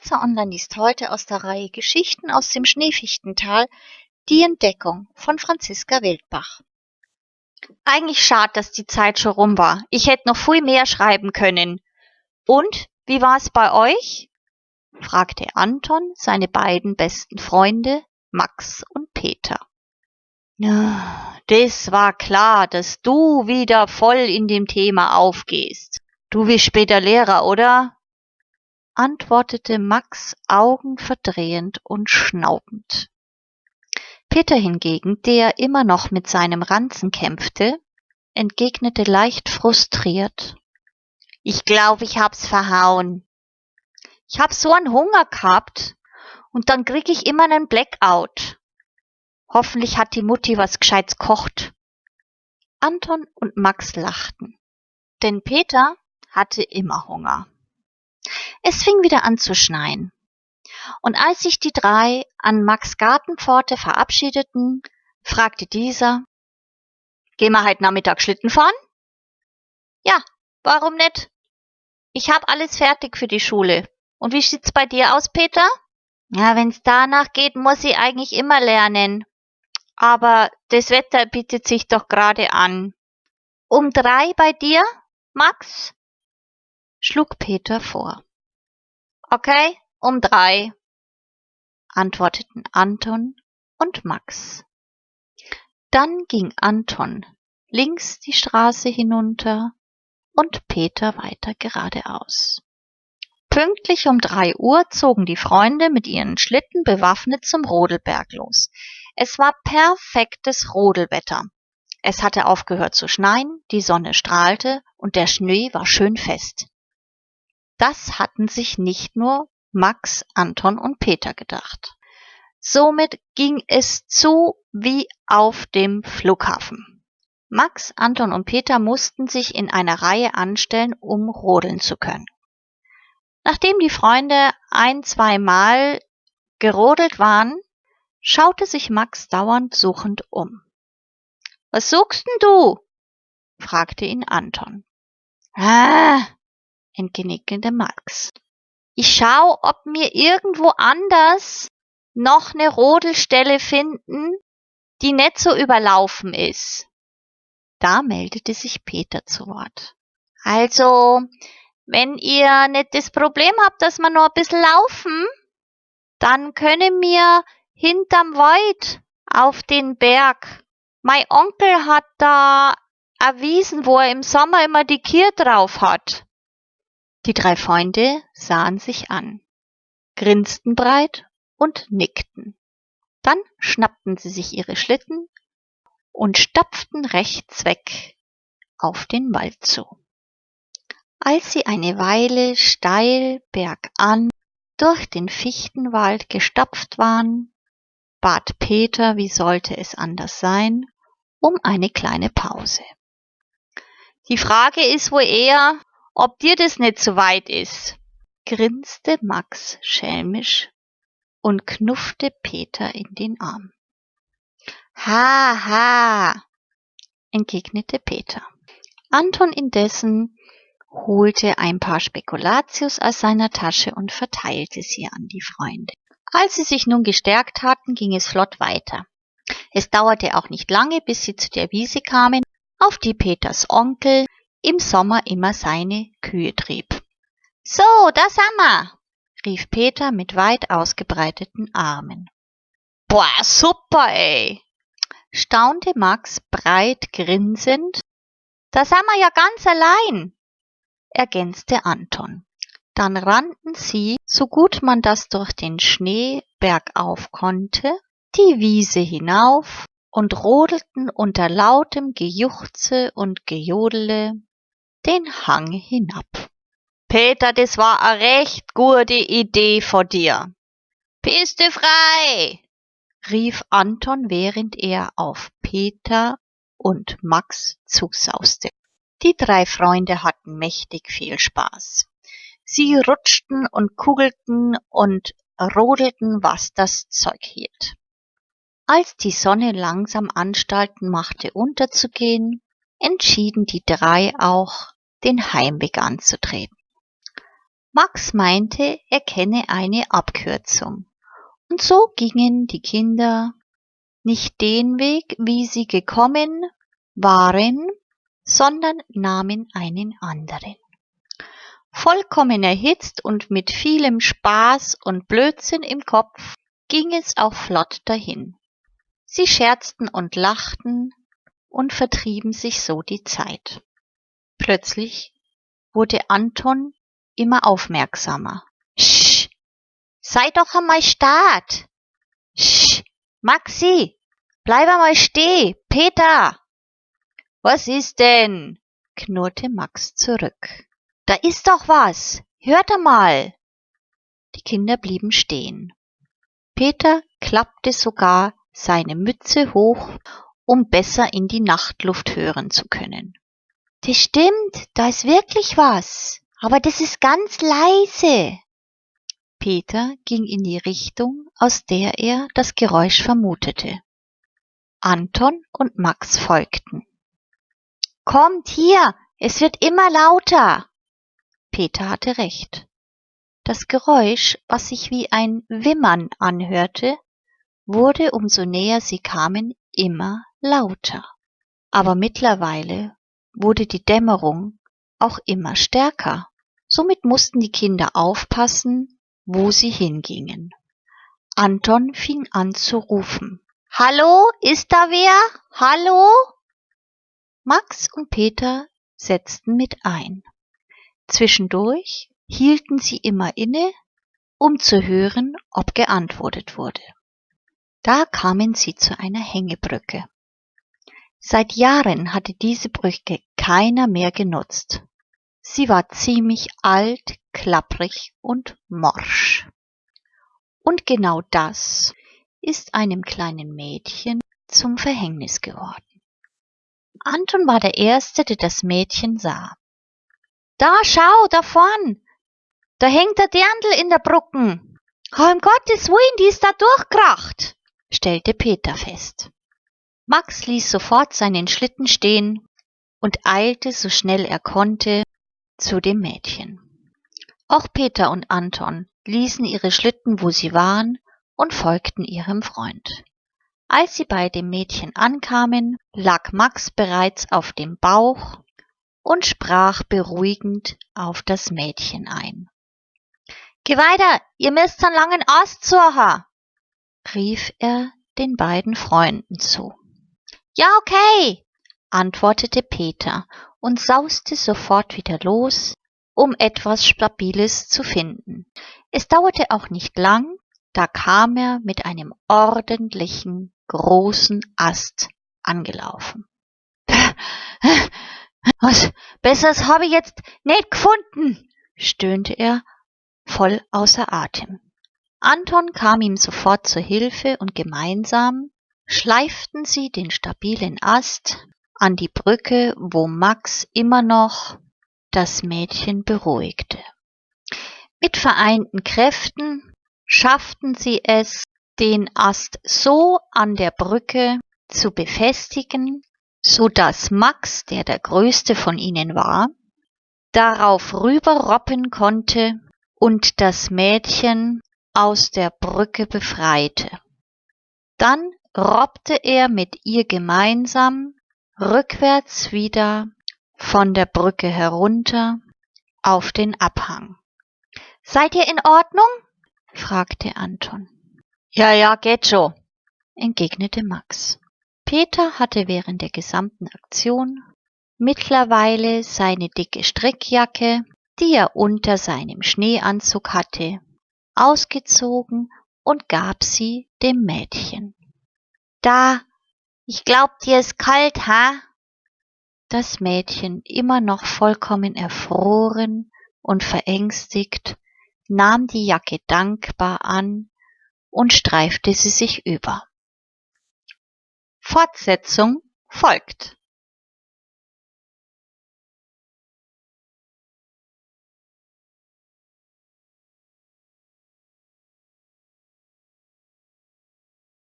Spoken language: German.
Schweizer Online liest heute aus der Reihe Geschichten aus dem Schneefichtental die Entdeckung von Franziska Wildbach. Eigentlich schade, dass die Zeit schon rum war. Ich hätte noch viel mehr schreiben können. Und, wie war es bei euch? fragte Anton seine beiden besten Freunde Max und Peter. Ja, das war klar, dass du wieder voll in dem Thema aufgehst. Du wirst später Lehrer, oder? Antwortete Max augenverdrehend und schnaubend. Peter hingegen, der immer noch mit seinem Ranzen kämpfte, entgegnete leicht frustriert. Ich glaube, ich hab's verhauen. Ich hab so einen Hunger gehabt und dann krieg ich immer einen Blackout. Hoffentlich hat die Mutti was Gescheites kocht. Anton und Max lachten, denn Peter hatte immer Hunger. Es fing wieder an zu schneien. Und als sich die drei an Max Gartenpforte verabschiedeten, fragte dieser, Gehen wir heute Nachmittag Schlitten fahren? Ja, warum nicht? Ich hab alles fertig für die Schule. Und wie sieht's bei dir aus, Peter? Ja, wenn's danach geht, muss ich eigentlich immer lernen. Aber das Wetter bietet sich doch gerade an. Um drei bei dir, Max? schlug Peter vor. Okay, um drei, antworteten Anton und Max. Dann ging Anton links die Straße hinunter und Peter weiter geradeaus. Pünktlich um drei Uhr zogen die Freunde mit ihren Schlitten bewaffnet zum Rodelberg los. Es war perfektes Rodelwetter. Es hatte aufgehört zu schneien, die Sonne strahlte und der Schnee war schön fest. Das hatten sich nicht nur Max, Anton und Peter gedacht. Somit ging es zu wie auf dem Flughafen. Max, Anton und Peter mussten sich in einer Reihe anstellen, um rodeln zu können. Nachdem die Freunde ein, zweimal gerodelt waren, schaute sich Max dauernd suchend um. Was suchst denn du? fragte ihn Anton. Ah, entgegnete Max. Ich schau, ob mir irgendwo anders noch ne Rodelstelle finden, die net so überlaufen ist. Da meldete sich Peter zu Wort. Also, wenn ihr net das Problem habt, dass wir noch ein bisschen laufen, dann können wir hinterm Wald auf den Berg. Mein Onkel hat da erwiesen, wo er im Sommer immer die Kier drauf hat. Die drei Freunde sahen sich an, grinsten breit und nickten. Dann schnappten sie sich ihre Schlitten und stapften rechts weg auf den Wald zu. Als sie eine Weile steil bergan durch den Fichtenwald gestapft waren, bat Peter, wie sollte es anders sein, um eine kleine Pause. Die Frage ist wohl eher, ob dir das nicht zu weit ist, grinste Max schelmisch und knuffte Peter in den Arm. Ha, ha, entgegnete Peter. Anton indessen holte ein paar Spekulatius aus seiner Tasche und verteilte sie an die Freunde. Als sie sich nun gestärkt hatten, ging es flott weiter. Es dauerte auch nicht lange, bis sie zu der Wiese kamen, auf die Peters Onkel im Sommer immer seine Kühe trieb. So, da wir, rief Peter mit weit ausgebreiteten Armen. Boah, super, ey, staunte Max breit grinsend. Da wir ja ganz allein, ergänzte Anton. Dann rannten sie, so gut man das durch den Schnee bergauf konnte, die Wiese hinauf und rodelten unter lautem Gejuchze und Gejodele den Hang hinab. Peter, das war a recht gute Idee von dir. Piste frei! rief Anton, während er auf Peter und Max zusauste. Die drei Freunde hatten mächtig viel Spaß. Sie rutschten und kugelten und rodelten, was das Zeug hielt. Als die Sonne langsam Anstalten machte unterzugehen, entschieden die drei auch, den Heimweg anzutreten. Max meinte, er kenne eine Abkürzung. Und so gingen die Kinder nicht den Weg, wie sie gekommen waren, sondern nahmen einen anderen. Vollkommen erhitzt und mit vielem Spaß und Blödsinn im Kopf ging es auch flott dahin. Sie scherzten und lachten und vertrieben sich so die Zeit. Plötzlich wurde Anton immer aufmerksamer. Sch, sei doch einmal Staat. Sch, Maxi, bleib einmal steh. Peter. Was ist denn? knurrte Max zurück. Da ist doch was. Hört einmal. Die Kinder blieben stehen. Peter klappte sogar seine Mütze hoch, um besser in die Nachtluft hören zu können. Das stimmt, da ist wirklich was, aber das ist ganz leise. Peter ging in die Richtung, aus der er das Geräusch vermutete. Anton und Max folgten. Kommt hier, es wird immer lauter. Peter hatte recht. Das Geräusch, was sich wie ein Wimmern anhörte, wurde, umso näher sie kamen, immer lauter. Aber mittlerweile wurde die Dämmerung auch immer stärker. Somit mussten die Kinder aufpassen, wo sie hingingen. Anton fing an zu rufen. Hallo, ist da wer? Hallo? Max und Peter setzten mit ein. Zwischendurch hielten sie immer inne, um zu hören, ob geantwortet wurde. Da kamen sie zu einer Hängebrücke. Seit Jahren hatte diese Brücke keiner mehr genutzt. Sie war ziemlich alt, klapprig und morsch. Und genau das ist einem kleinen Mädchen zum Verhängnis geworden. Anton war der Erste, der das Mädchen sah. Da schau, da vorn, da hängt der Dirndl in der Brucken. Oh, um Gottes Willen, die ist da durchkracht, stellte Peter fest. Max ließ sofort seinen Schlitten stehen und eilte so schnell er konnte zu dem Mädchen. Auch Peter und Anton ließen ihre Schlitten, wo sie waren, und folgten ihrem Freund. Als sie bei dem Mädchen ankamen, lag Max bereits auf dem Bauch und sprach beruhigend auf das Mädchen ein. Geh weiter, ihr müsst einen langen Ast suchen, rief er den beiden Freunden zu. Ja, okay, antwortete Peter und sauste sofort wieder los, um etwas Stabiles zu finden. Es dauerte auch nicht lang, da kam er mit einem ordentlichen großen Ast angelaufen. Was Besseres habe ich jetzt nicht gefunden, stöhnte er, voll außer Atem. Anton kam ihm sofort zur Hilfe und gemeinsam schleiften sie den stabilen Ast an die Brücke, wo Max immer noch das Mädchen beruhigte. Mit vereinten Kräften schafften sie es, den Ast so an der Brücke zu befestigen, so dass Max, der der größte von ihnen war, darauf rüberroppen konnte und das Mädchen aus der Brücke befreite. Dann robbte er mit ihr gemeinsam rückwärts wieder von der Brücke herunter auf den Abhang. Seid ihr in Ordnung? fragte Anton. Ja, ja, geht schon, entgegnete Max. Peter hatte während der gesamten Aktion mittlerweile seine dicke Strickjacke, die er unter seinem Schneeanzug hatte, ausgezogen und gab sie dem Mädchen. Da, ich glaub, dir ist kalt, ha? Das Mädchen, immer noch vollkommen erfroren und verängstigt, nahm die Jacke dankbar an und streifte sie sich über. Fortsetzung folgt.